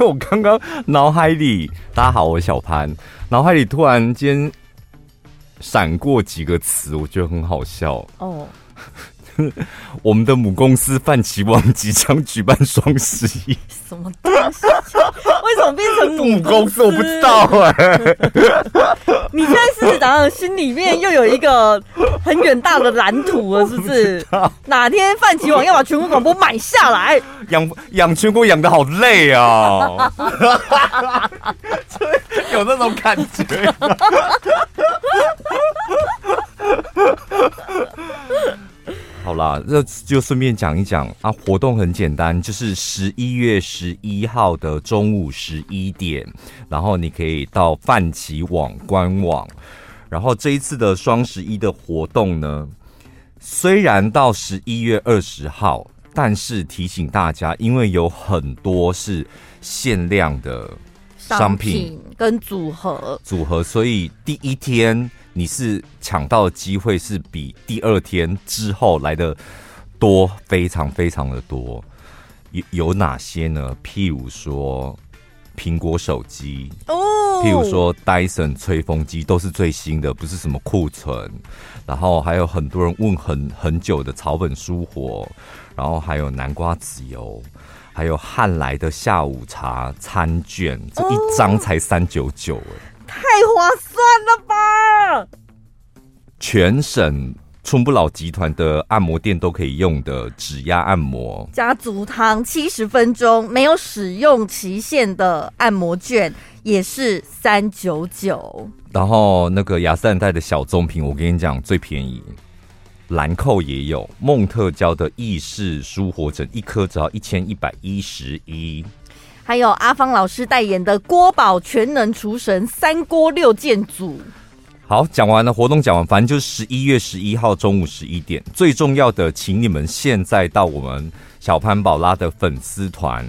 为我刚刚脑海里，大家好，我是小潘，脑海里突然间闪过几个词，我觉得很好笑哦。我们的母公司泛起网即将举办双十一，什么东西？为什么变成母公司？母公司我不知道哎、欸。你现在是怎样？心里面又有一个很远大的蓝图了，是不是？不哪天泛起网要把全国广播买下来？养养全国养的好累啊！有那种感觉。好啦，那就顺便讲一讲啊，活动很简单，就是十一月十一号的中午十一点，然后你可以到泛起网官网。然后这一次的双十一的活动呢，虽然到十一月二十号，但是提醒大家，因为有很多是限量的商品，商品跟组合组合，所以第一天。你是抢到的机会是比第二天之后来的多，非常非常的多。有有哪些呢？譬如说苹果手机哦，譬如说 Dyson 吹风机都是最新的，不是什么库存。然后还有很多人问很很久的草本蔬活，然后还有南瓜籽油，还有汉来的下午茶餐券，这一张才三九九哎。太划算了吧！全省春不老集团的按摩店都可以用的指压按摩，加足汤七十分钟，没有使用期限的按摩券也是三九九。然后那个雅诗兰黛的小棕瓶，我跟你讲最便宜，兰蔻也有梦特娇的意式舒活枕，一颗只要一千一百一十一。还有阿芳老师代言的锅宝全能厨神三锅六件组。好，讲完了活动，讲完，反正就是十一月十一号中午十一点。最重要的，请你们现在到我们小潘宝拉的粉丝团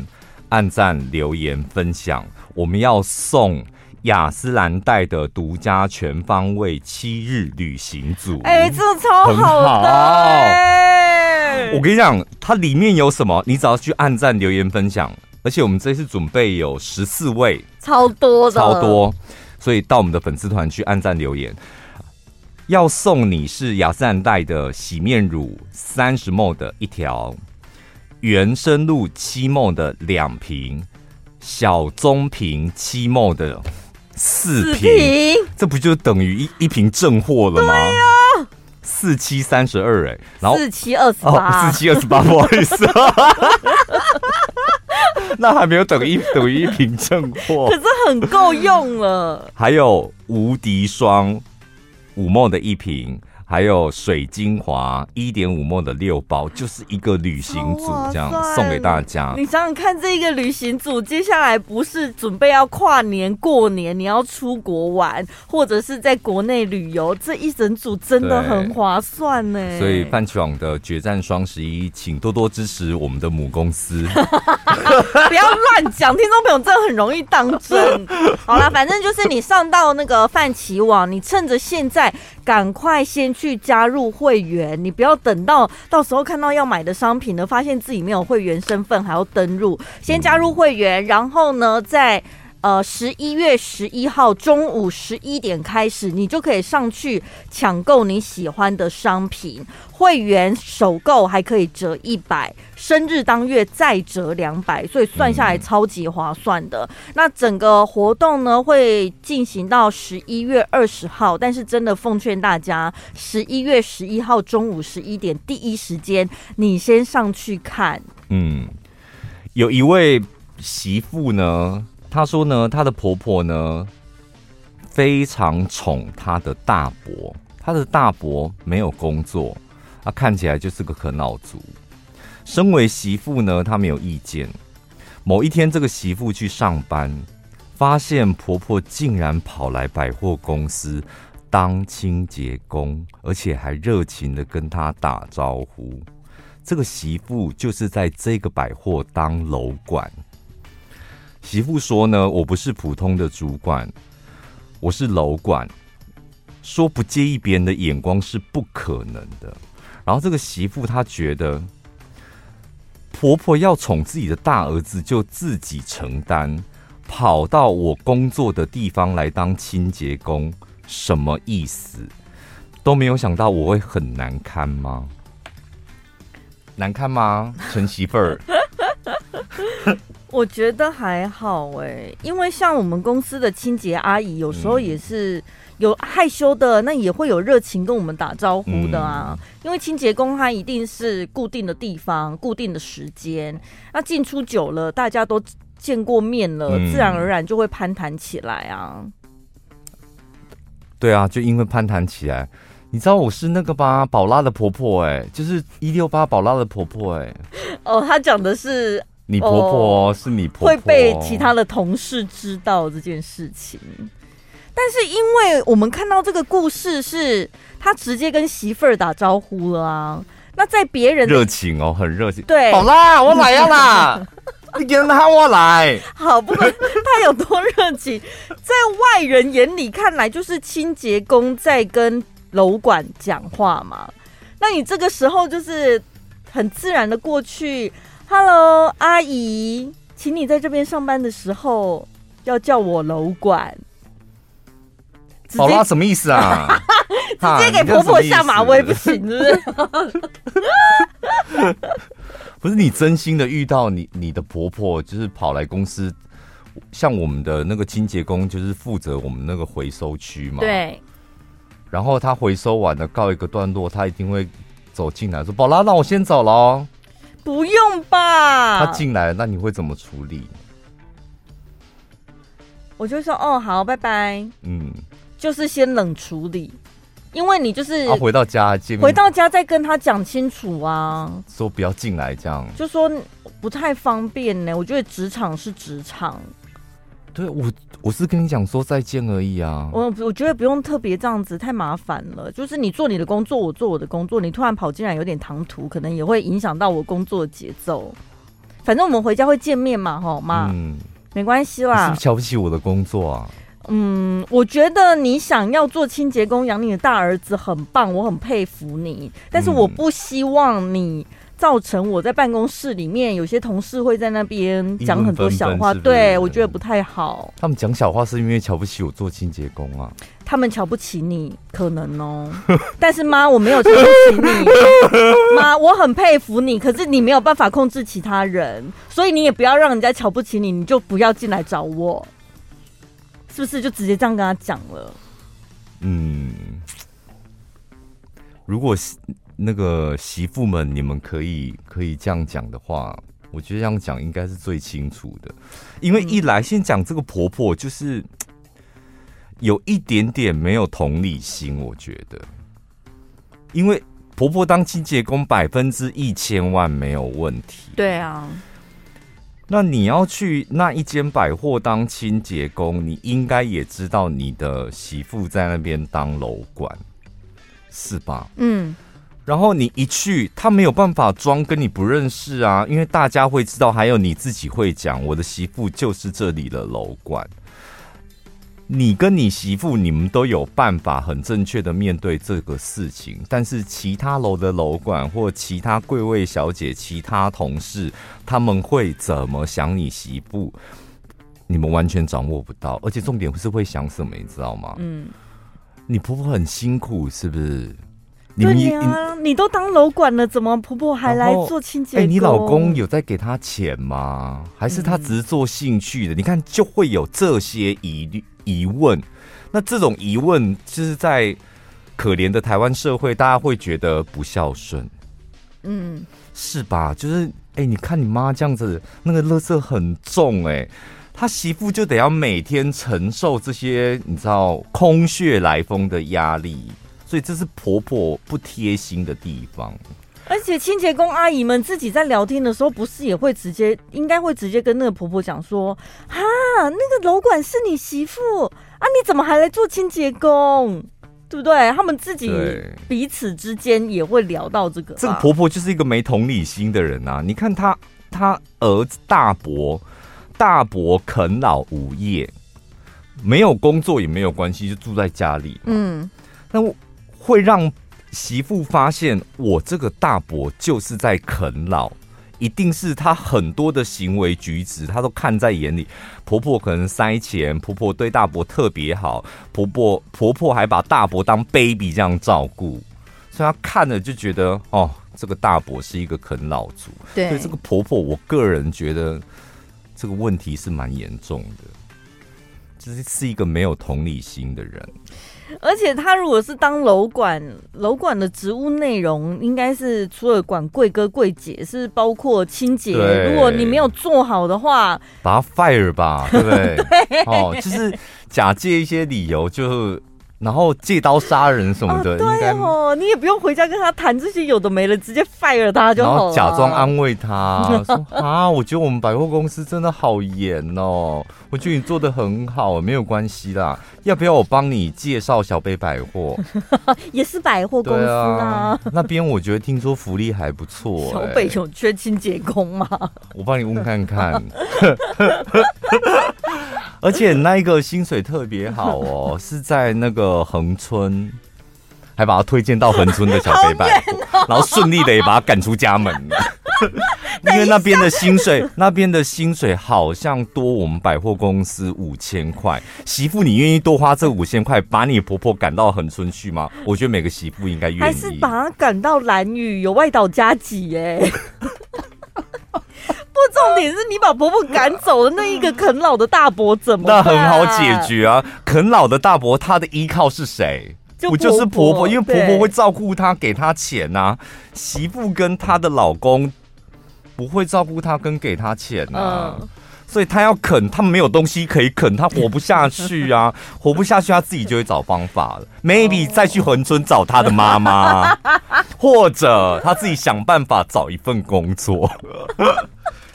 按赞、留言、分享。我们要送雅诗兰黛的独家全方位七日旅行组。哎、欸，这超好的、欸好！我跟你讲，它里面有什么？你只要去按赞、留言、分享。而且我们这次准备有十四位，超多的，超多，所以到我们的粉丝团去按赞留言，要送你是雅诗兰黛的洗面乳三十 ml 的一条，原生露七 ml 的两瓶，小棕瓶七 ml 的四瓶，这不就等于一一瓶正货了吗？对呀，四七三十二哎，然后四七二十八，四七二十八，不好意思。那还没有等于等于一瓶正货，可是很够用了。还有无敌霜五 ml 的一瓶。还有水精华一点五 ml 的六包，就是一个旅行组，这样送给大家。你想想看，这一个旅行组接下来不是准备要跨年过年，你要出国玩，或者是在国内旅游，这一整组真的很划算呢。所以泛起网的决战双十一，请多多支持我们的母公司。不要乱讲，听众朋友真的很容易当真。好了，反正就是你上到那个泛起网，你趁着现在赶快先。去加入会员，你不要等到到时候看到要买的商品呢，发现自己没有会员身份还要登录，先加入会员，然后呢，再呃十一月十一号中午十一点开始，你就可以上去抢购你喜欢的商品。会员首购还可以折一百，生日当月再折两百，所以算下来超级划算的。那整个活动呢会进行到十一月二十号，但是真的奉劝大家，十一月十一号中午十一点第一时间你先上去看。嗯，有一位媳妇呢，她说呢，她的婆婆呢非常宠她的大伯，她的大伯没有工作。啊看起来就是个啃老族。身为媳妇呢，她没有意见。某一天，这个媳妇去上班，发现婆婆竟然跑来百货公司当清洁工，而且还热情的跟她打招呼。这个媳妇就是在这个百货当楼管。媳妇说呢：“我不是普通的主管，我是楼管。说不介意别人的眼光是不可能的。”然后这个媳妇她觉得婆婆要宠自己的大儿子，就自己承担，跑到我工作的地方来当清洁工，什么意思？都没有想到我会很难堪吗？难堪吗，陈媳妇儿？我觉得还好哎、欸，因为像我们公司的清洁阿姨，有时候也是有害羞的，那也会有热情跟我们打招呼的啊。嗯、因为清洁工他一定是固定的地方、固定的时间，那进出久了，大家都见过面了，嗯、自然而然就会攀谈起来啊。对啊，就因为攀谈起来。你知道我是那个吧？宝拉的婆婆哎、欸，就是一六八宝拉的婆婆哎、欸。哦，她讲的是你婆婆，哦、是你婆婆会被其他的同事知道这件事情。但是因为我们看到这个故事是他直接跟媳妇儿打招呼了啊，那在别人热情哦，很热情。对，好啦，我来呀啦，你跟他我来。好，不管他有多热情，在外人眼里看来就是清洁工在跟。楼管讲话嘛？那你这个时候就是很自然的过去，Hello，阿姨，请你在这边上班的时候要叫我楼管。宝拉什么意思啊？直接给婆婆下马威不行，是不是？不是你真心的遇到你你的婆婆，就是跑来公司，像我们的那个清洁工，就是负责我们那个回收区嘛？对。然后他回收完了，告一个段落，他一定会走进来说：“宝拉，那我先走了。”不用吧？他进来，那你会怎么处理？我就说：“哦，好，拜拜。”嗯，就是先冷处理，因为你就是他回到家见面，回到家再跟他讲清楚啊，说不要进来这样，就说不太方便呢。我觉得职场是职场。对我，我是跟你讲说再见而已啊。我我觉得不用特别这样子，太麻烦了。就是你做你的工作，我做我的工作，你突然跑进来有点唐突，可能也会影响到我工作的节奏。反正我们回家会见面嘛，齁妈，嗯，没关系啦。是不是瞧不起我的工作啊？嗯，我觉得你想要做清洁工养你的大儿子很棒，我很佩服你。但是我不希望你。造成我在办公室里面，有些同事会在那边讲很多小话，对我觉得不太好。他们讲小话是因为瞧不起我做清洁工啊？他们瞧不起你，可能哦。但是妈，我没有瞧不起你，妈，我很佩服你。可是你没有办法控制其他人，所以你也不要让人家瞧不起你，你就不要进来找我，是不是？就直接这样跟他讲了。嗯，如果是。那个媳妇们，你们可以可以这样讲的话，我觉得这样讲应该是最清楚的。因为一来先讲这个婆婆，就是有一点点没有同理心，我觉得。因为婆婆当清洁工，百分之一千万没有问题。对啊。那你要去那一间百货当清洁工，你应该也知道你的媳妇在那边当楼管，是吧？嗯。然后你一去，他没有办法装跟你不认识啊，因为大家会知道，还有你自己会讲，我的媳妇就是这里的楼管。你跟你媳妇，你们都有办法很正确的面对这个事情，但是其他楼的楼管或其他贵位小姐、其他同事，他们会怎么想你媳妇，你们完全掌握不到，而且重点是会想什么，你知道吗？嗯，你婆婆很辛苦，是不是？对呀，你都当楼管了，怎么婆婆还来做清洁？哎，你老公有在给他钱吗？还是他只是做兴趣的？嗯、你看，就会有这些疑虑疑问。那这种疑问，就是在可怜的台湾社会，大家会觉得不孝顺，嗯，是吧？就是，哎，你看你妈这样子，那个垃圾很重，哎，他媳妇就得要每天承受这些，你知道，空穴来风的压力。所以这是婆婆不贴心的地方，而且清洁工阿姨们自己在聊天的时候，不是也会直接，应该会直接跟那个婆婆讲说：“哈，那个楼管是你媳妇啊，你怎么还来做清洁工？对不对？”他们自己彼此之间也会聊到这个。这个婆婆就是一个没同理心的人啊！你看她，她儿子大伯，大伯啃老无业，没有工作也没有关系，就住在家里。嗯，那我。会让媳妇发现我这个大伯就是在啃老，一定是她很多的行为举止，她都看在眼里。婆婆可能塞钱，婆婆对大伯特别好，婆婆婆婆还把大伯当 baby 这样照顾，所以她看了就觉得哦，这个大伯是一个啃老族。对，所以这个婆婆，我个人觉得这个问题是蛮严重的，就是是一个没有同理心的人。而且他如果是当楼管，楼管的职务内容应该是除了管柜哥柜姐，是包括清洁。如果你没有做好的话，把他 fire 吧，对不对？对 哦，就是假借一些理由就。然后借刀杀人什么的，哦对哦，你也不用回家跟他谈这些有的没的，直接 fire 他就好了。然后假装安慰他说：“ 啊，我觉得我们百货公司真的好严哦，我觉得你做的很好，没有关系啦。要不要我帮你介绍小北百货？也是百货公司啊，啊那边我觉得听说福利还不错、欸。小北有缺清洁工吗？我帮你问看看。”而且那一个薪水特别好哦，是在那个恒春，还把他推荐到恒春的小北百 货，哦、然后顺利的也把他赶出家门了。因为那边的薪水，那边的薪水好像多我们百货公司五千块。媳妇，你愿意多花这五千块，把你婆婆赶到恒春去吗？我觉得每个媳妇应该愿意。还是把他赶到兰屿，有外岛加给耶。重点是你把婆婆赶走的那一个啃老的大伯怎么办？那很好解决啊！啃老的大伯他的依靠是谁？就不就是婆婆？因为婆婆会照顾他，给他钱啊。媳妇跟她的老公不会照顾他，跟给他钱啊。嗯、所以他要啃，他没有东西可以啃，他活不下去啊！活不下去，他自己就会找方法了。Maybe 再去横村找他的妈妈，或者他自己想办法找一份工作。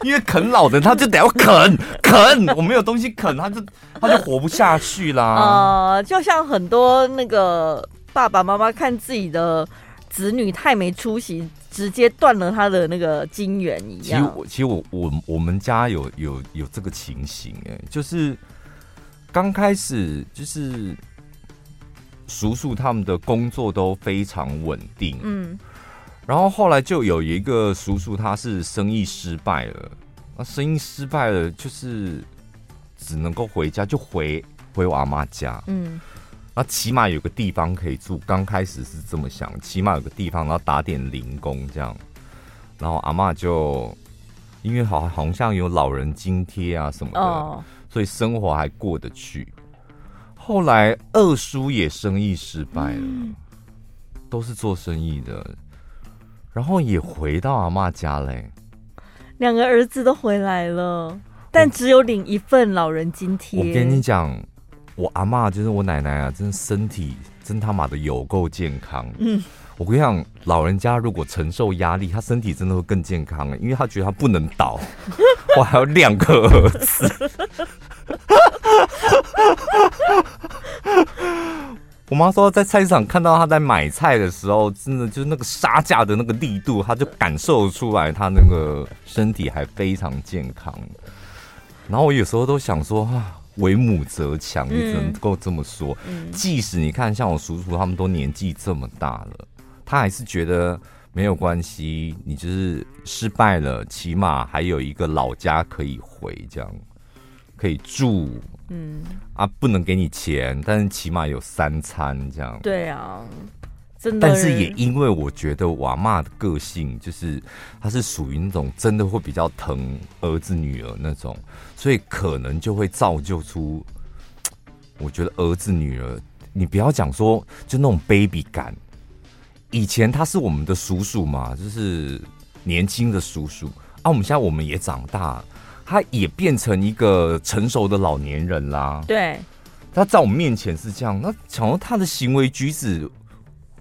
因为啃老的他就得要啃 啃，我没有东西啃，他就他就活不下去啦。呃，就像很多那个爸爸妈妈看自己的子女太没出息，直接断了他的那个金源一样。其实我其实我我我们家有有有这个情形哎，就是刚开始就是叔叔他们的工作都非常稳定，嗯。然后后来就有一个叔叔，他是生意失败了，那生意失败了，就是只能够回家，就回回我阿妈家。嗯，那起码有个地方可以住。刚开始是这么想，起码有个地方，然后打点零工这样。然后阿妈就因为好好像有老人津贴啊什么的，哦、所以生活还过得去。后来二叔也生意失败了，嗯、都是做生意的。然后也回到阿妈家嘞，两个儿子都回来了，但只有领一份老人津贴。我跟你讲，我阿妈就是我奶奶啊，真的身体真他妈的有够健康。嗯，我跟你讲，老人家如果承受压力，他身体真的会更健康，因为他觉得他不能倒。我还有两个儿子。我妈说，在菜市场看到她在买菜的时候，真的就是那个杀价的那个力度，她就感受出来她那个身体还非常健康。然后我有时候都想说，啊，为母则强，你只能够这么说。即使你看，像我叔叔他们都年纪这么大了，他还是觉得没有关系，你就是失败了，起码还有一个老家可以回，这样可以住。嗯啊，不能给你钱，但是起码有三餐这样。对啊，真的。但是也因为我觉得我阿嬷的个性，就是她是属于那种真的会比较疼儿子女儿那种，所以可能就会造就出，我觉得儿子女儿，你不要讲说就那种 baby 感。以前他是我们的叔叔嘛，就是年轻的叔叔啊，我们现在我们也长大。他也变成一个成熟的老年人啦。对，他在我面前是这样，那想到他的行为举止，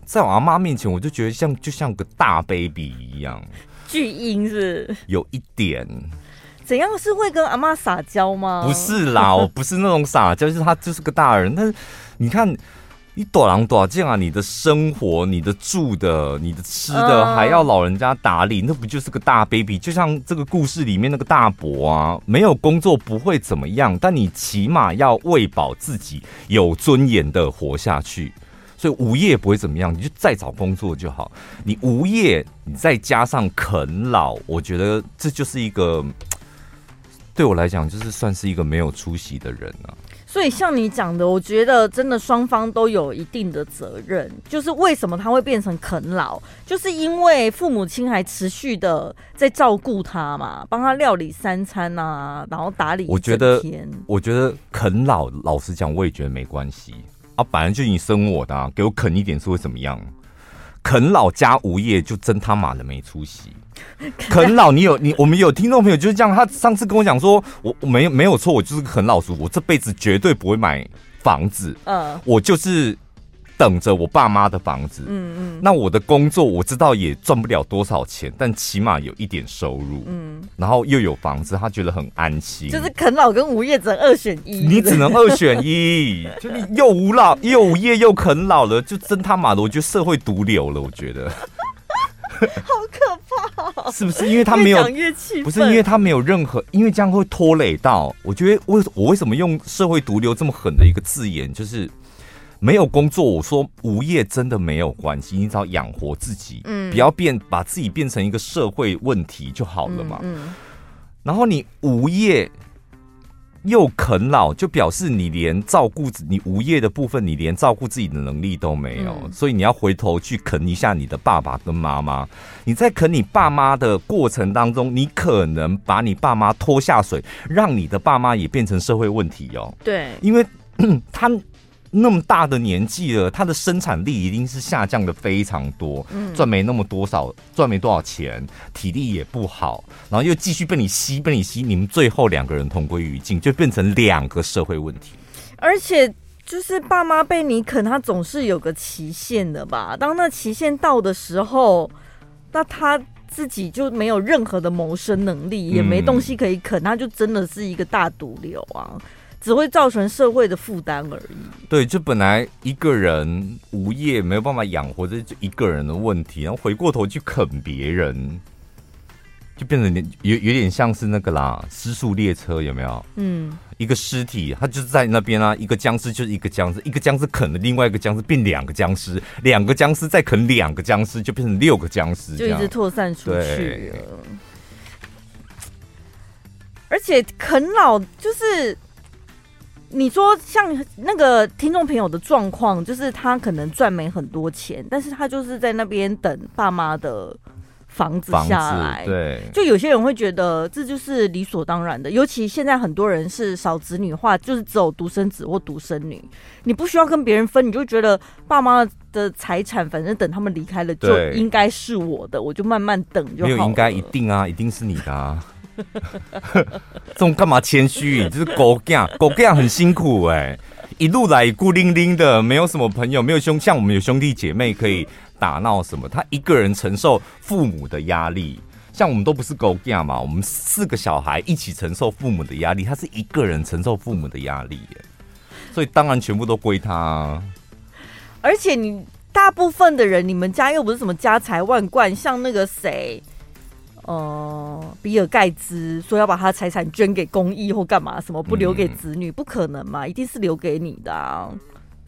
在我阿妈面前，我就觉得像就像个大 baby 一样。巨婴是？有一点。怎样是会跟阿妈撒娇吗？不是啦，我不是那种撒娇，就是他就是个大人。但是你看。你多狼多这样啊！你的生活、你的住的、你的吃的，还要老人家打理，那不就是个大 baby？就像这个故事里面那个大伯啊，没有工作不会怎么样，但你起码要喂饱自己，有尊严的活下去。所以无业不会怎么样，你就再找工作就好。你无业，你再加上啃老，我觉得这就是一个对我来讲，就是算是一个没有出息的人啊。所以像你讲的，我觉得真的双方都有一定的责任。就是为什么他会变成啃老，就是因为父母亲还持续的在照顾他嘛，帮他料理三餐啊，然后打理。我觉得，我觉得啃老，老实讲，我也觉得没关系啊。本来就你生我的啊，给我啃一点是会怎么样？啃老加无业，就真他妈的没出息。啃老，你有你，我们有听众朋友就是这样。他上次跟我讲说，我我没有没有错，我就是个啃老族，我这辈子绝对不会买房子。嗯，我就是等着我爸妈的房子。嗯嗯，那我的工作我知道也赚不了多少钱，但起码有一点收入。嗯，然后又有房子，他觉得很安心。就是啃老跟无业只能二选一，你只能二选一，就你又无老又无业又啃老了，就真他妈的，我觉得社会毒瘤了。我觉得。好可怕，是不是？因为他没有，不是因为他没有任何，因为这样会拖累到。我觉得为我为什么用社会毒瘤这么狠的一个字眼，就是没有工作。我说无业真的没有关系，你只要养活自己，嗯，不要变把自己变成一个社会问题就好了嘛。嗯，然后你无业。又啃老，就表示你连照顾你无业的部分，你连照顾自己的能力都没有，嗯、所以你要回头去啃一下你的爸爸跟妈妈。你在啃你爸妈的过程当中，你可能把你爸妈拖下水，让你的爸妈也变成社会问题哦。对，因为 他。那么大的年纪了，他的生产力一定是下降的非常多，赚没那么多少，赚没多少钱，体力也不好，然后又继续被你吸，被你吸，你们最后两个人同归于尽，就变成两个社会问题。而且就是爸妈被你啃，他总是有个期限的吧？当那期限到的时候，那他自己就没有任何的谋生能力，也没东西可以啃，他就真的是一个大毒瘤啊！只会造成社会的负担而已。对，就本来一个人无业，没有办法养活这就一个人的问题，然后回过头去啃别人，就变成有有点像是那个啦，失速列车有没有？嗯，一个尸体，他就是在那边啊，一个僵尸就是一个僵尸，一个僵尸啃了另外一个僵尸，变两个僵尸，两个僵尸再啃两个僵尸，就变成六个僵尸，就一直扩散出去了。而且啃老就是。你说像那个听众朋友的状况，就是他可能赚没很多钱，但是他就是在那边等爸妈的房子下来。对，就有些人会觉得这就是理所当然的，尤其现在很多人是少子女化，就是只有独生子或独生女，你不需要跟别人分，你就觉得爸妈的财产反正等他们离开了就应该是我的，我就慢慢等就好了。没有应该一定啊，一定是你的啊。这种干嘛谦虚？就是狗干，狗干很辛苦哎、一路来孤零零的，没有什么朋友，没有兄，像我们有兄弟姐妹可以打闹什么。他一个人承受父母的压力，像我们都不是狗干嘛，我们四个小孩一起承受父母的压力，他是一个人承受父母的压力、所以当然全部都归他、而且你大部分的人，你们家又不是什么家财万贯，像那个谁。哦、呃，比尔盖茨说要把他财产捐给公益或干嘛，什么不留给子女，嗯、不可能嘛，一定是留给你的啊。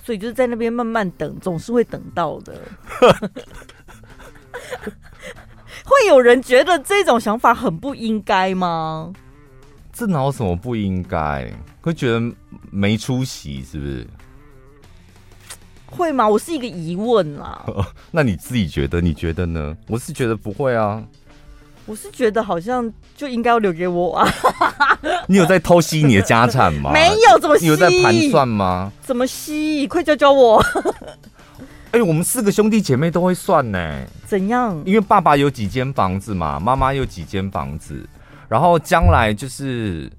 所以就是在那边慢慢等，总是会等到的。会有人觉得这种想法很不应该吗？这哪有什么不应该？会觉得没出息是不是？会吗？我是一个疑问啦。那你自己觉得？你觉得呢？我是觉得不会啊。我是觉得好像就应该要留给我啊！你有在偷吸你的家产吗？没有，怎么吸？你有在盘算吗？怎么吸？快教教我！哎，我们四个兄弟姐妹都会算呢。怎样？因为爸爸有几间房子嘛，妈妈有几间房子，然后将来就是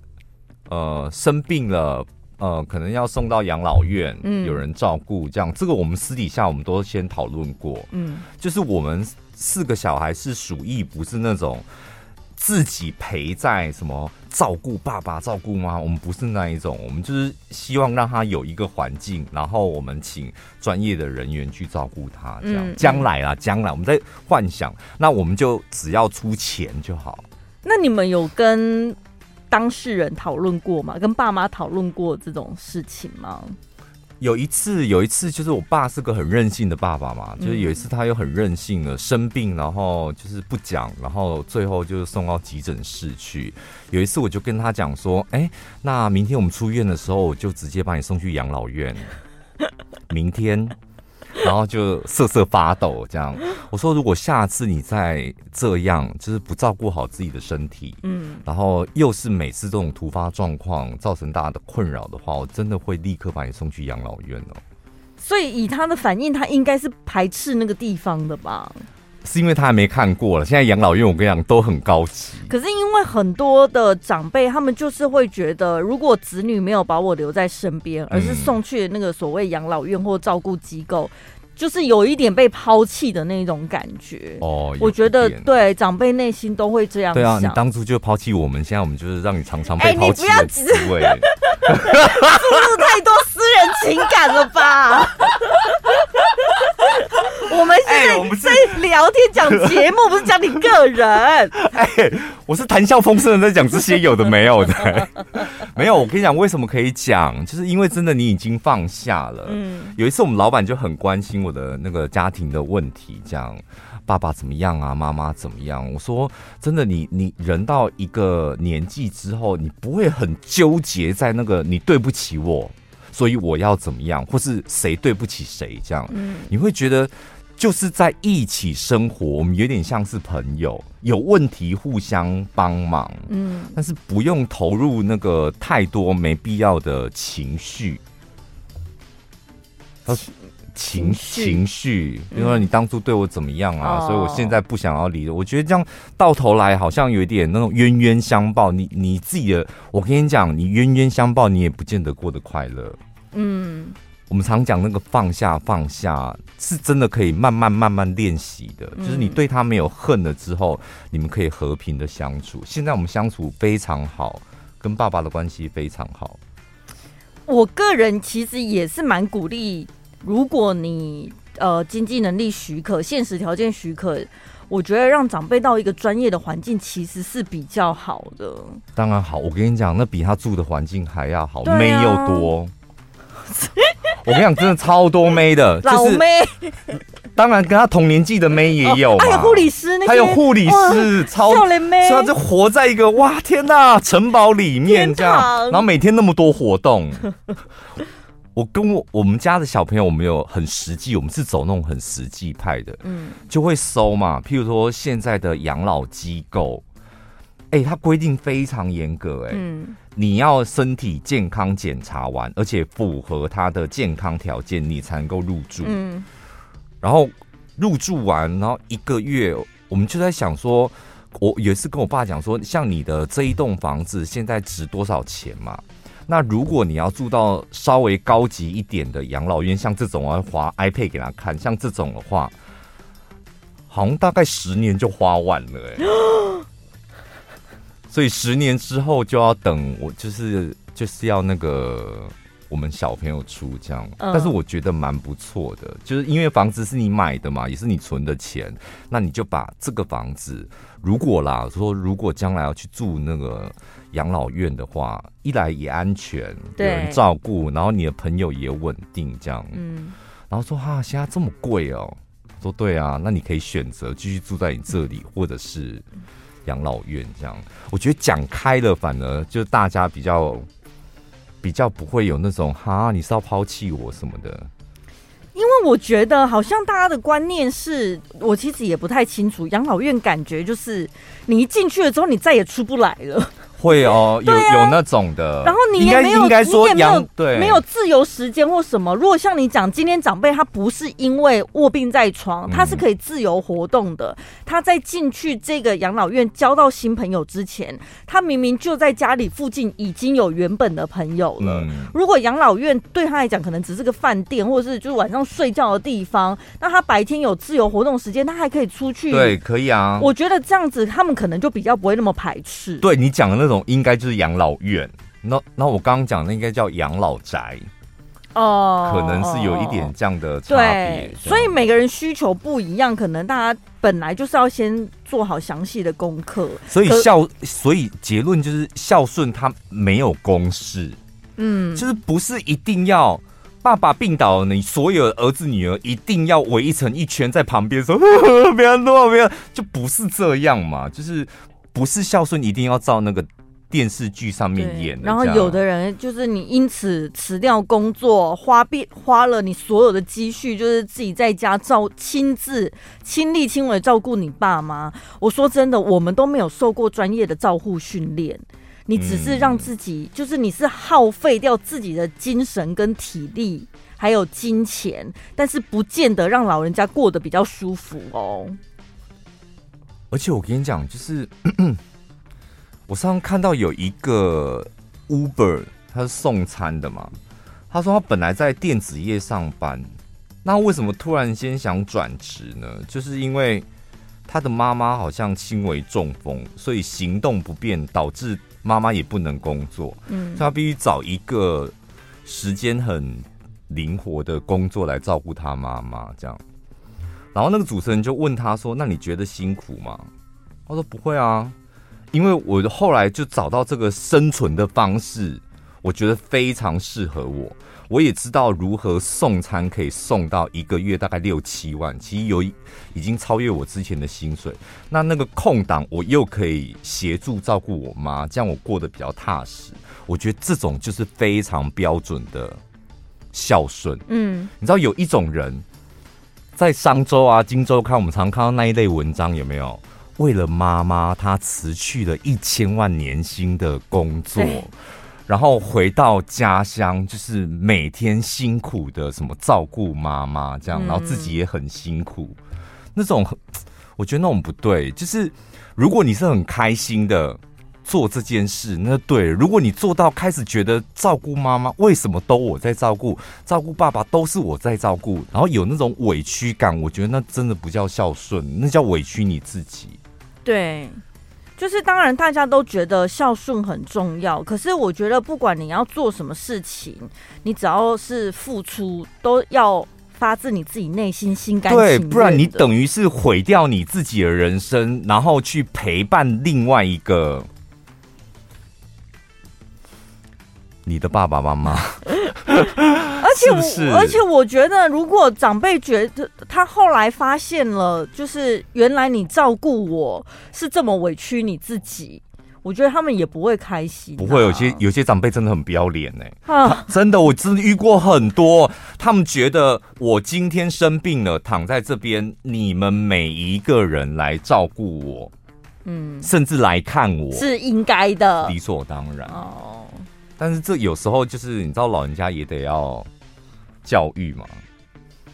呃生病了，呃可能要送到养老院，嗯，有人照顾，这样这个我们私底下我们都先讨论过，嗯，就是我们。四个小孩是鼠疫，不是那种自己陪在什么照顾爸爸、照顾妈，我们不是那一种，我们就是希望让他有一个环境，然后我们请专业的人员去照顾他，这样将来啊，将来我们在幻想，那我们就只要出钱就好。那你们有跟当事人讨论过吗？跟爸妈讨论过这种事情吗？有一次，有一次就是我爸是个很任性的爸爸嘛，就是有一次他又很任性的生病，然后就是不讲，然后最后就是送到急诊室去。有一次我就跟他讲说，哎，那明天我们出院的时候，我就直接把你送去养老院。明天。然后就瑟瑟发抖，这样。我说，如果下次你再这样，就是不照顾好自己的身体，嗯，然后又是每次这种突发状况造成大家的困扰的话，我真的会立刻把你送去养老院哦。所以以他的反应，他应该是排斥那个地方的吧？是因为他还没看过了。现在养老院我跟你讲都很高级，可是因为很多的长辈，他们就是会觉得，如果子女没有把我留在身边，而是送去那个所谓养老院或照顾机构。就是有一点被抛弃的那种感觉哦，我觉得对长辈内心都会这样想。对啊，你当初就抛弃我们，现在我们就是让你常常被抛弃的滋味。注 入太多私人情感了吧？我们现在我们在聊天讲节目，不是讲你个人。哎，我是谈笑风生的在讲这些有的没有的。没有，我跟你讲，为什么可以讲，就是因为真的你已经放下了。嗯，有一次我们老板就很关心我的那个家庭的问题，这样爸爸怎么样啊，妈妈怎么样？我说真的你，你你人到一个年纪之后，你不会很纠结在那个你对不起我，所以我要怎么样，或是谁对不起谁这样？嗯，你会觉得。就是在一起生活，我们有点像是朋友，有问题互相帮忙，嗯，但是不用投入那个太多没必要的情绪，情情绪，比如说你当初对我怎么样啊，所以我现在不想要离。我觉得这样到头来好像有一点那种冤冤相报。你你自己的，我跟你讲，你冤冤相报，你也不见得过得快乐，嗯。我们常讲那个放下放下，是真的可以慢慢慢慢练习的。就是你对他没有恨了之后，你们可以和平的相处。现在我们相处非常好，跟爸爸的关系非常好。我个人其实也是蛮鼓励，如果你呃经济能力许可、现实条件许可，我觉得让长辈到一个专业的环境其实是比较好的。当然好，我跟你讲，那比他住的环境还要好，妹又多。我跟你讲，真的超多妹的，老妹。当然，跟他同年纪的妹也有，还有护理师，还有护理师，超漂亮妹。所以他就活在一个哇天呐城堡里面这样，然后每天那么多活动。我跟我我们家的小朋友，我们有很实际，我们是走那种很实际派的，嗯，就会搜嘛。譬如说现在的养老机构，哎，它规定非常严格，哎，嗯。你要身体健康检查完，而且符合他的健康条件，你才能够入住。嗯，然后入住完，然后一个月，我们就在想说，我有一次跟我爸讲说，像你的这一栋房子现在值多少钱嘛？那如果你要住到稍微高级一点的养老院，像这种啊，花 iPad 给他看，像这种的话，好像大概十年就花完了，欸，哎。所以十年之后就要等我，就是就是要那个我们小朋友出这样，但是我觉得蛮不错的，就是因为房子是你买的嘛，也是你存的钱，那你就把这个房子，如果啦说如果将来要去住那个养老院的话，一来也安全，有人照顾，然后你的朋友也稳定这样，嗯，然后说哈现在这么贵哦，说对啊，那你可以选择继续住在你这里，或者是。养老院这样，我觉得讲开了，反而就大家比较比较不会有那种哈，你是要抛弃我什么的。因为我觉得好像大家的观念是，我其实也不太清楚。养老院感觉就是你一进去了之后，你再也出不来了。会哦，有、啊、有那种的，然后你也没有，应该说你也没有对，没有自由时间或什么。如果像你讲，今天长辈他不是因为卧病在床，他是可以自由活动的。嗯、他在进去这个养老院交到新朋友之前，他明明就在家里附近已经有原本的朋友了。嗯、如果养老院对他来讲可能只是个饭店，或者是就是晚上睡觉的地方，那他白天有自由活动时间，他还可以出去。对，可以啊。我觉得这样子他们可能就比较不会那么排斥。对你讲的那。这种应该就是养老院，那那我刚刚讲的应该叫养老宅哦，可能是有一点这样的差别。对，所以每个人需求不一样，可能大家本来就是要先做好详细的功课。所以孝，所以结论就是孝顺，它没有公式，嗯，就是不是一定要爸爸病倒了，你所有儿子女儿一定要围成一圈在旁边说 呵呵：“不要弄，不要。”就不是这样嘛，就是不是孝顺一定要照那个电视剧上面演。然后有的人就是你因此辞掉工作，花变花了你所有的积蓄，就是自己在家照亲自亲力亲为照顾你爸妈。我说真的，我们都没有受过专业的照护训练。你只是让自己，就是你是耗费掉自己的精神跟体力，还有金钱，但是不见得让老人家过得比较舒服哦。而且我跟你讲，就是咳咳我上次看到有一个 Uber，他是送餐的嘛，他说他本来在电子业上班，那为什么突然间想转职呢？就是因为他的妈妈好像轻微中风，所以行动不便，导致。妈妈也不能工作，嗯，所以他必须找一个时间很灵活的工作来照顾他妈妈，这样。然后那个主持人就问他说：“那你觉得辛苦吗？”他说：“不会啊，因为我后来就找到这个生存的方式，我觉得非常适合我。”我也知道如何送餐可以送到一个月大概六七万，其实有已经超越我之前的薪水。那那个空档我又可以协助照顾我妈，这样我过得比较踏实。我觉得这种就是非常标准的孝顺。嗯，你知道有一种人在商周啊、荆州看，我们常看到那一类文章，有没有？为了妈妈，他辞去了一千万年薪的工作。然后回到家乡，就是每天辛苦的什么照顾妈妈这样，然后自己也很辛苦，那种我觉得那种不对。就是如果你是很开心的做这件事，那对；如果你做到开始觉得照顾妈妈为什么都我在照顾，照顾爸爸都是我在照顾，然后有那种委屈感，我觉得那真的不叫孝顺，那叫委屈你自己。对。就是当然，大家都觉得孝顺很重要，可是我觉得不管你要做什么事情，你只要是付出，都要发自你自己内心心甘情愿。对，不然你等于是毁掉你自己的人生，然后去陪伴另外一个你的爸爸妈妈。而且我，是是而且我觉得，如果长辈觉得他后来发现了，就是原来你照顾我是这么委屈你自己，我觉得他们也不会开心、啊。不会，有些有些长辈真的很不要脸呢、欸。啊，真的，我真的遇过很多，他们觉得我今天生病了，躺在这边，你们每一个人来照顾我，嗯，甚至来看我是应该的，理所当然哦。但是这有时候就是你知道，老人家也得要。教育嘛，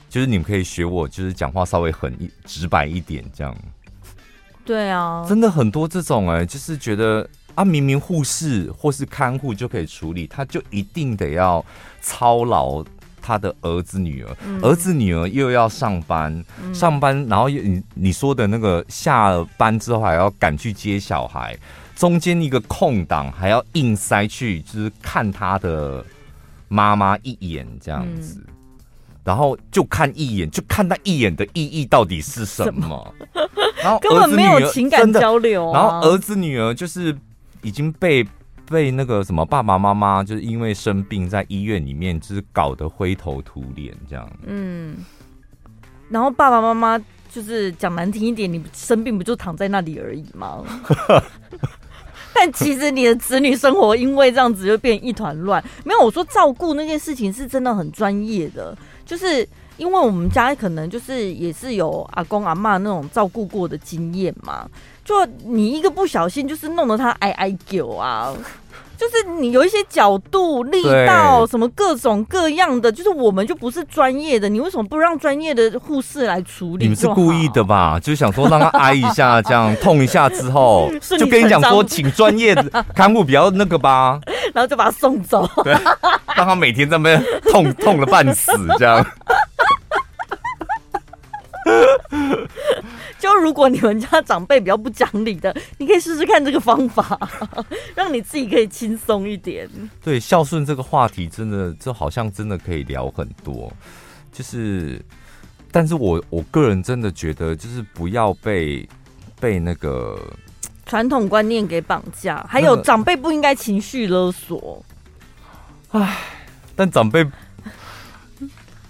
就是你们可以学我，就是讲话稍微很一直白一点，这样。对啊，真的很多这种哎、欸，就是觉得啊，明明护士或是看护就可以处理，他就一定得要操劳他的儿子女儿，嗯、儿子女儿又要上班，嗯、上班，然后你你说的那个下了班之后还要赶去接小孩，中间一个空档还要硬塞去，就是看他的。妈妈一眼这样子，嗯、然后就看一眼，就看那一眼的意义到底是什么？什么然后根本没有情感交流、啊。然后儿子女儿就是已经被被那个什么爸爸妈妈，就是因为生病在医院里面，就是搞得灰头土脸这样。嗯，然后爸爸妈妈就是讲难听一点，你生病不就躺在那里而已吗？但其实你的子女生活因为这样子就变一团乱。没有，我说照顾那件事情是真的很专业的，就是因为我们家可能就是也是有阿公阿妈那种照顾过的经验嘛，就你一个不小心就是弄得他挨挨狗啊。就是你有一些角度、力道什么各种各样的，就是我们就不是专业的，你为什么不让专业的护士来处理？你们是故意的吧？就想说让他挨一下，这样 痛一下之后，就跟你讲说，请专业的看护比较那个吧，然后就把他送走，对，让他每天在那边痛 痛的半死这样。就如果你们家长辈比较不讲理的，你可以试试看这个方法，让你自己可以轻松一点。对，孝顺这个话题，真的就好像真的可以聊很多。就是，但是我我个人真的觉得，就是不要被被那个传统观念给绑架，还有长辈不应该情绪勒索。唉，但长辈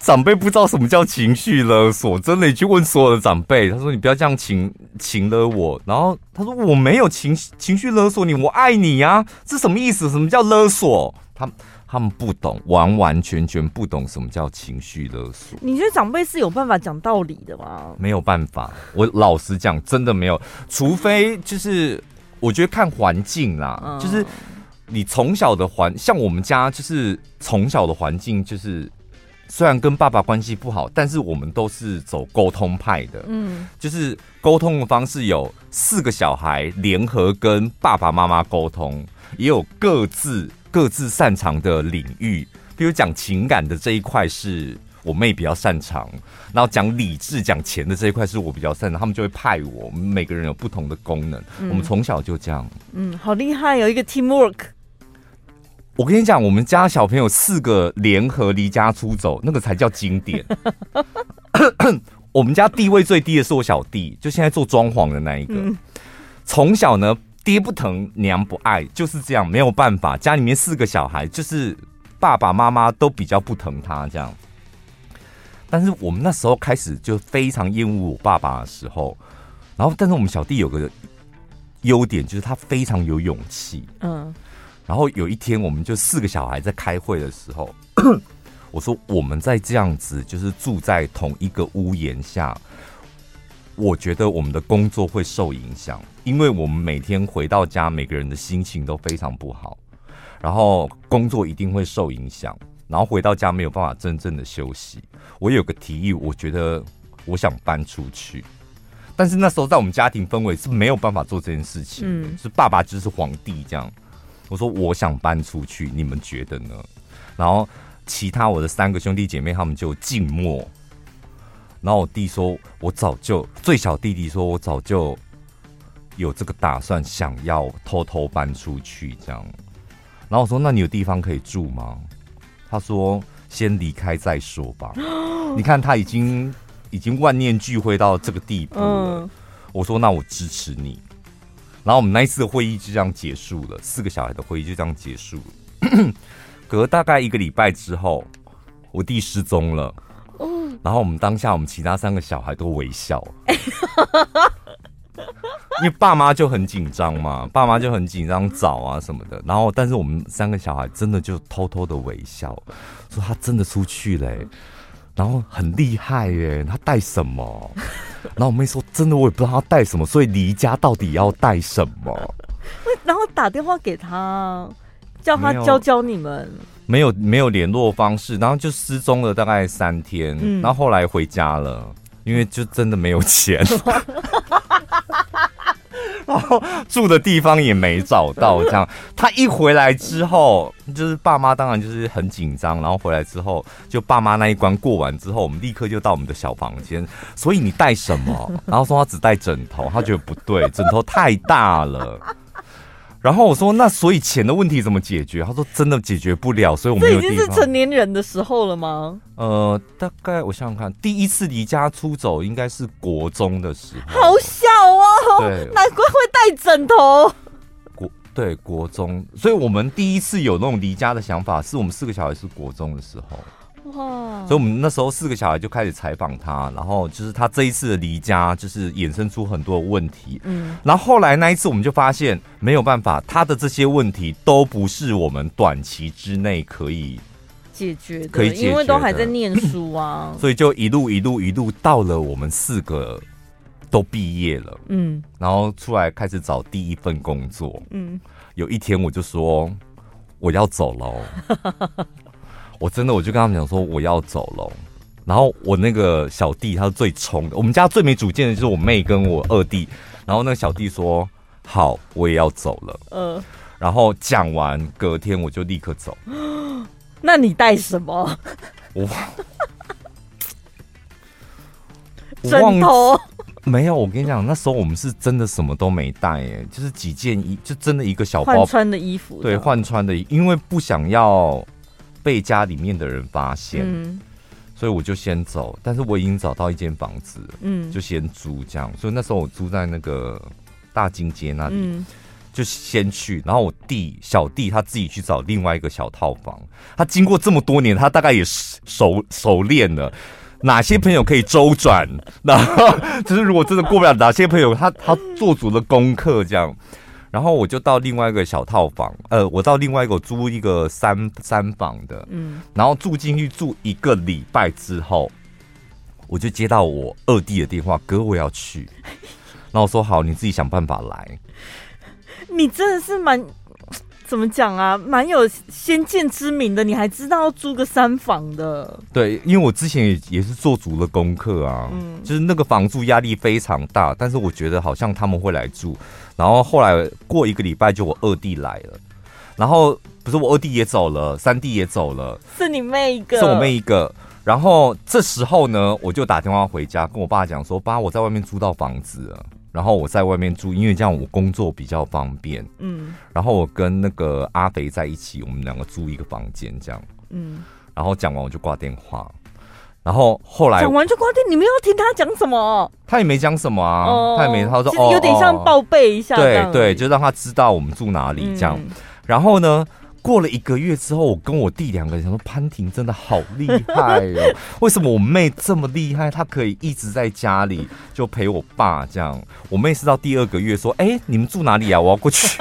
长辈不知道什么叫情绪勒索，真的，你去问所有的长辈，他说你不要这样情情勒我，然后他说我没有情情绪勒索你，我爱你呀、啊，这什么意思？什么叫勒索？他他们不懂，完完全全不懂什么叫情绪勒索。你觉得长辈是有办法讲道理的吗？没有办法，我老实讲，真的没有，除非就是我觉得看环境啦，嗯、就是你从小的环，像我们家就是从小的环境就是。虽然跟爸爸关系不好，但是我们都是走沟通派的。嗯，就是沟通的方式有四个小孩联合跟爸爸妈妈沟通，也有各自各自擅长的领域。比如讲情感的这一块是我妹比较擅长，然后讲理智、讲钱的这一块是我比较擅长。他们就会派我，我们每个人有不同的功能。嗯，我们从小就这样。嗯，好厉害，有一个 teamwork。我跟你讲，我们家小朋友四个联合离家出走，那个才叫经典。我们家地位最低的是我小弟，就现在做装潢的那一个。从、嗯、小呢，爹不疼娘不爱，就是这样，没有办法。家里面四个小孩，就是爸爸妈妈都比较不疼他这样。但是我们那时候开始就非常厌恶我爸爸的时候，然后但是我们小弟有个优点，就是他非常有勇气。嗯。然后有一天，我们就四个小孩在开会的时候，我说：“我们在这样子，就是住在同一个屋檐下，我觉得我们的工作会受影响，因为我们每天回到家，每个人的心情都非常不好，然后工作一定会受影响，然后回到家没有办法真正的休息。我有个提议，我觉得我想搬出去，但是那时候在我们家庭氛围是没有办法做这件事情的，嗯，是爸爸就是皇帝这样。”我说我想搬出去，你们觉得呢？然后其他我的三个兄弟姐妹他们就静默。然后我弟说，我早就最小弟弟说我早就有这个打算，想要偷偷搬出去这样。然后我说，那你有地方可以住吗？他说先离开再说吧。你看他已经已经万念俱灰到这个地步了。我说那我支持你。然后我们那一次的会议就这样结束了，四个小孩的会议就这样结束了。隔大概一个礼拜之后，我弟失踪了。然后我们当下，我们其他三个小孩都微笑，因为爸妈就很紧张嘛，爸妈就很紧张找啊什么的。然后，但是我们三个小孩真的就偷偷的微笑，说他真的出去了，然后很厉害耶，他带什么？然后我妹说：“真的，我也不知道她带什么，所以离家到底要带什么？” 然后打电话给他，叫他教教你们。没有没有联络方式，然后就失踪了大概三天。嗯，然后后来回家了，因为就真的没有钱。然后住的地方也没找到，这样他一回来之后，就是爸妈当然就是很紧张。然后回来之后，就爸妈那一关过完之后，我们立刻就到我们的小房间。所以你带什么？然后说他只带枕头，他觉得不对，枕头太大了。然后我说：“那所以钱的问题怎么解决？”他说：“真的解决不了，所以我们没有地方。”这已经是成年人的时候了吗？呃，大概我想想看，第一次离家出走应该是国中的时候。好小哦，对，难怪会带枕头。国对国中，所以我们第一次有那种离家的想法，是我们四个小孩是国中的时候。哇！所以，我们那时候四个小孩就开始采访他，然后就是他这一次的离家，就是衍生出很多的问题。嗯，然后后来那一次，我们就发现没有办法，他的这些问题都不是我们短期之内可以解决的，可以解决，因为都还在念书啊。所以就一路一路一路到了我们四个都毕业了，嗯，然后出来开始找第一份工作。嗯，有一天我就说我要走了。我真的，我就跟他们讲说我要走了，然后我那个小弟他是最冲的，我们家最没主见的就是我妹跟我二弟，然后那个小弟说好，我也要走了，嗯，然后讲完隔天我就立刻走。那你带什么？我 枕头没有，我跟你讲，那时候我们是真的什么都没带，哎，就是几件衣，就真的一个小包换穿的衣服，对，换穿的，因为不想要。被家里面的人发现，嗯，所以我就先走。但是我已经找到一间房子，嗯，就先租这样。所以那时候我租在那个大金街那里，嗯，就先去，然后我弟小弟他自己去找另外一个小套房。他经过这么多年，他大概也熟熟练了哪些朋友可以周转，然后 就是如果真的过不了，哪些朋友他他做足了功课这样。然后我就到另外一个小套房，呃，我到另外一个租一个三三房的，嗯，然后住进去住一个礼拜之后，我就接到我二弟的电话，哥我要去，然后我说好，你自己想办法来。你真的是蛮怎么讲啊？蛮有先见之明的。你还知道要租个三房的？对，因为我之前也也是做足了功课啊。嗯，就是那个房租压力非常大，但是我觉得好像他们会来住。然后后来过一个礼拜，就我二弟来了。然后不是我二弟也走了，三弟也走了，是你妹一个，是我妹一个。然后这时候呢，我就打电话回家跟我爸讲说：“爸，我在外面租到房子了。”然后我在外面住，因为这样我工作比较方便。嗯，然后我跟那个阿肥在一起，我们两个租一个房间，这样。嗯，然后讲完我就挂电话。然后后来讲完就挂电，你们要听他讲什么？他也没讲什么啊，哦、他也没他说哦，有点像报备一下，对对，就让他知道我们住哪里这样。嗯、然后呢？过了一个月之后，我跟我弟两个人想说，潘婷真的好厉害哦！为什么我妹这么厉害？她可以一直在家里就陪我爸这样。我妹是到第二个月说：“哎、你们住哪里啊？我要过去。”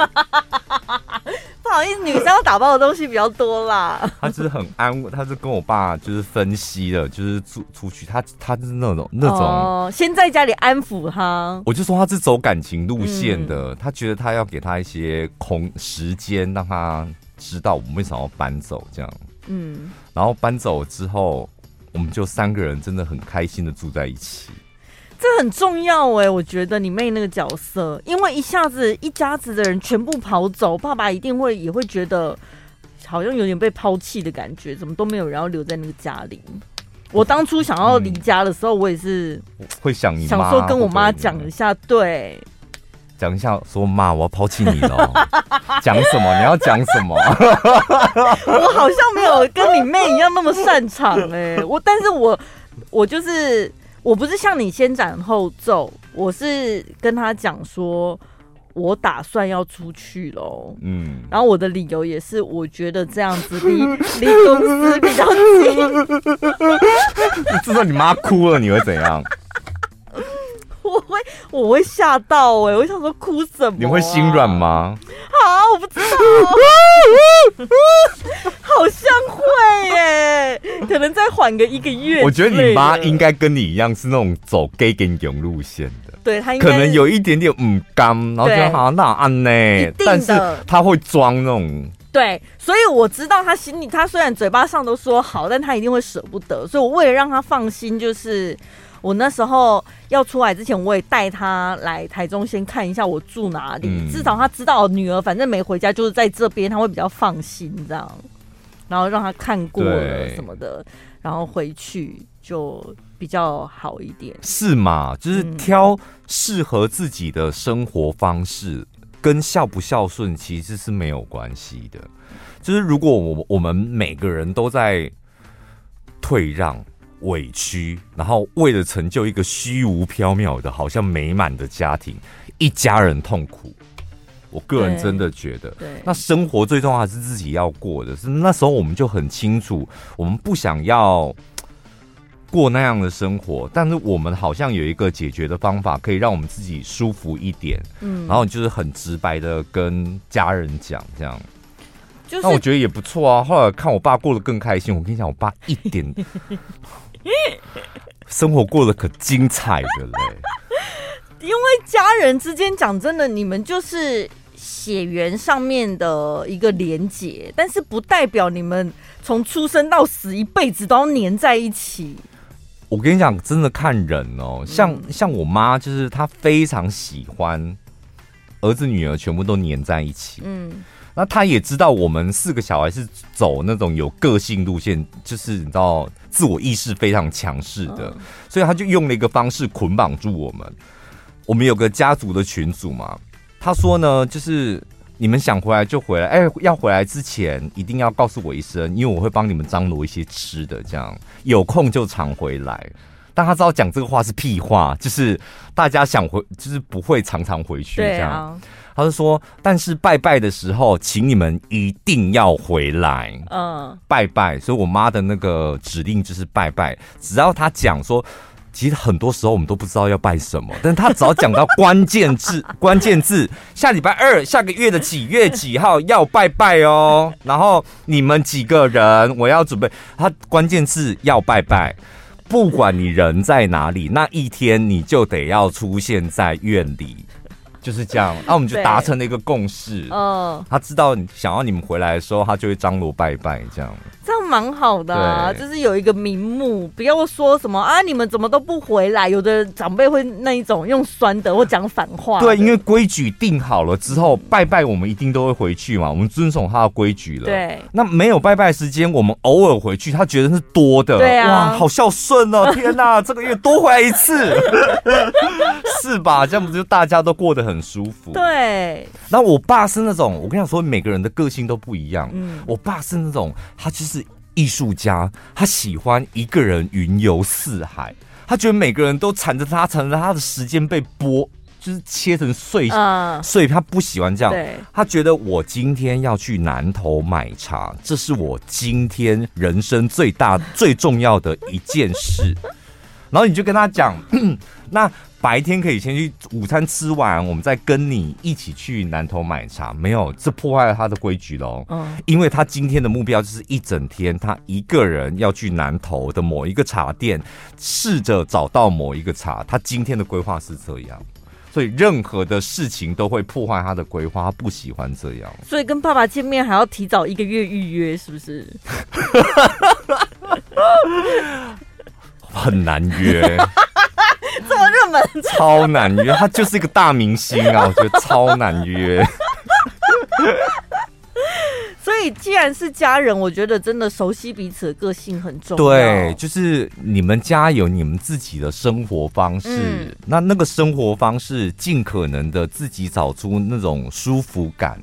不好意思，女生要打包的东西比较多啦。她就是很安慰，她是跟我爸就是分析的，就是出出去，她她就是那种那种、哦，先在家里安抚她。我就说她是走感情路线的，她、嗯、觉得她要给她一些空时间，让她。知道我们为什么要搬走，这样，嗯，然后搬走之后，我们就三个人真的很开心的住在一起，这很重要哎，我觉得你妹那个角色，因为一下子一家子的人全部跑走，爸爸一定会也会觉得好像有点被抛弃的感觉，怎么都没有人要留在那个家里。我当初想要离家的时候，我也是会想你，想说跟我妈讲一下，对。讲一下，说妈，我要抛弃你了。讲什么？你要讲什么？我好像没有跟你妹一样那么擅长哎、欸。我，但是我，我就是，我不是像你先斩后奏，我是跟他讲说，我打算要出去喽。嗯，然后我的理由也是，我觉得这样子离 离公司比较近。至少你妈哭了，你会怎样？我会，我会吓到哎、欸！我想说哭什么、啊？你会心软吗？好，我不知道，好像会耶、欸，可能再缓个一个月。我觉得你妈应该跟你一样是那种走 gay 跟勇路线的，对，她应该可能有一点点嗯刚，然后觉得好像那安呢，但是她会装那种。对，所以我知道她心里，她虽然嘴巴上都说好，但她一定会舍不得，所以我为了让她放心，就是。我那时候要出来之前，我也带他来台中先看一下我住哪里，嗯、至少他知道女儿反正没回家，就是在这边，他会比较放心这样。然后让他看过了什么的，然后回去就比较好一点。是嘛？就是挑适合自己的生活方式，嗯、跟孝不孝顺其实是没有关系的。就是如果我我们每个人都在退让。委屈，然后为了成就一个虚无缥缈的、好像美满的家庭，一家人痛苦。我个人真的觉得，对，那生活最重要还是自己要过的。是那时候我们就很清楚，我们不想要过那样的生活，但是我们好像有一个解决的方法，可以让我们自己舒服一点。嗯，然后就是很直白的跟家人讲，这样。就是、那我觉得也不错啊。后来看我爸过得更开心，我跟你讲，我爸一点。生活过得可精彩的嘞，因为家人之间讲真的，你们就是血缘上面的一个连结，但是不代表你们从出生到死一辈子都要黏在一起。我跟你讲，真的看人哦，像、嗯、像我妈，就是她非常喜欢儿子女儿全部都黏在一起。嗯。那他也知道我们四个小孩是走那种有个性路线，就是你知道自我意识非常强势的，所以他就用了一个方式捆绑住我们。我们有个家族的群组嘛，他说呢，就是你们想回来就回来，哎，要回来之前一定要告诉我一声，因为我会帮你们张罗一些吃的，这样有空就常回来。但他知道讲这个话是屁话，就是大家想回，就是不会常常回去这样。啊、他就说，但是拜拜的时候，请你们一定要回来。嗯，拜拜。所以我妈的那个指令就是拜拜，只要他讲说。其实很多时候我们都不知道要拜什么，但是他只要讲到关键字，关键字，下礼拜二，下个月的几月几号要拜拜哦，然后你们几个人，我要准备，他关键字要拜拜，不管你人在哪里，那一天你就得要出现在院里。就是这样，那、啊、我们就达成了一个共识。嗯，他知道想要你们回来的时候，他就会张罗拜拜，这样。这样蛮好的、啊，就是有一个名目，不要说什么啊，你们怎么都不回来？有的长辈会那一种用酸的或讲反话。对，因为规矩定好了之后，拜拜我们一定都会回去嘛，我们遵守他的规矩了。对，那没有拜拜时间，我们偶尔回去，他觉得是多的。对啊，哇，好孝顺哦！天哪，这个月多回来一次，是吧？这样不就大家都过得很。很舒服，对。那我爸是那种，我跟你说，每个人的个性都不一样。嗯，我爸是那种，他就是艺术家，他喜欢一个人云游四海。他觉得每个人都缠着他，缠着他的时间被剥，就是切成碎碎。他不喜欢这样。对，他觉得我今天要去南头买茶，这是我今天人生最大最重要的一件事。然后你就跟他讲，那。白天可以先去午餐吃完，我们再跟你一起去南头买茶。没有，这破坏了他的规矩喽。嗯，因为他今天的目标就是一整天，他一个人要去南头的某一个茶店，试着找到某一个茶。他今天的规划是这样，所以任何的事情都会破坏他的规划，他不喜欢这样。所以跟爸爸见面还要提早一个月预约，是不是？很难约。这么热门，超难约，他就是一个大明星啊！我觉得超难约。所以既然是家人，我觉得真的熟悉彼此的个性很重要。对，就是你们家有你们自己的生活方式，嗯、那那个生活方式尽可能的自己找出那种舒服感。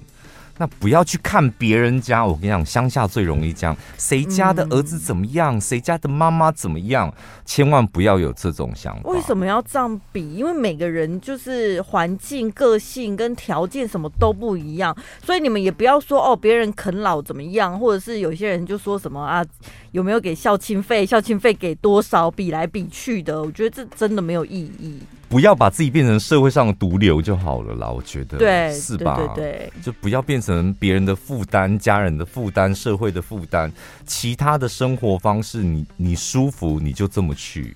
那不要去看别人家，我跟你讲，乡下最容易这样谁家的儿子怎么样，谁、嗯、家的妈妈怎么样，千万不要有这种想法。为什么要这样比？因为每个人就是环境、个性跟条件什么都不一样，所以你们也不要说哦，别人啃老怎么样，或者是有些人就说什么啊，有没有给孝亲费？孝亲费给多少？比来比去的，我觉得这真的没有意义。不要把自己变成社会上的毒瘤就好了啦，我觉得，对，是吧？对对对，就不要变成别人的负担、家人的负担、社会的负担。其他的生活方式，你你舒服，你就这么去。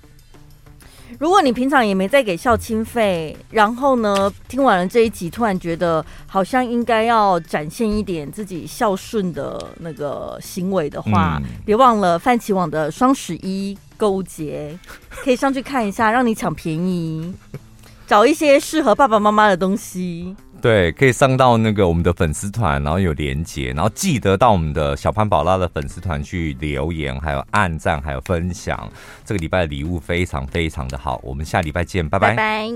如果你平常也没在给孝亲费，然后呢，听完了这一集，突然觉得好像应该要展现一点自己孝顺的那个行为的话，嗯、别忘了泛起网的双十一。购物节可以上去看一下，让你抢便宜，找一些适合爸爸妈妈的东西。对，可以上到那个我们的粉丝团，然后有连接，然后记得到我们的小潘宝拉的粉丝团去留言，还有按赞，还有分享。这个礼拜的礼物非常非常的好，我们下礼拜见，拜拜。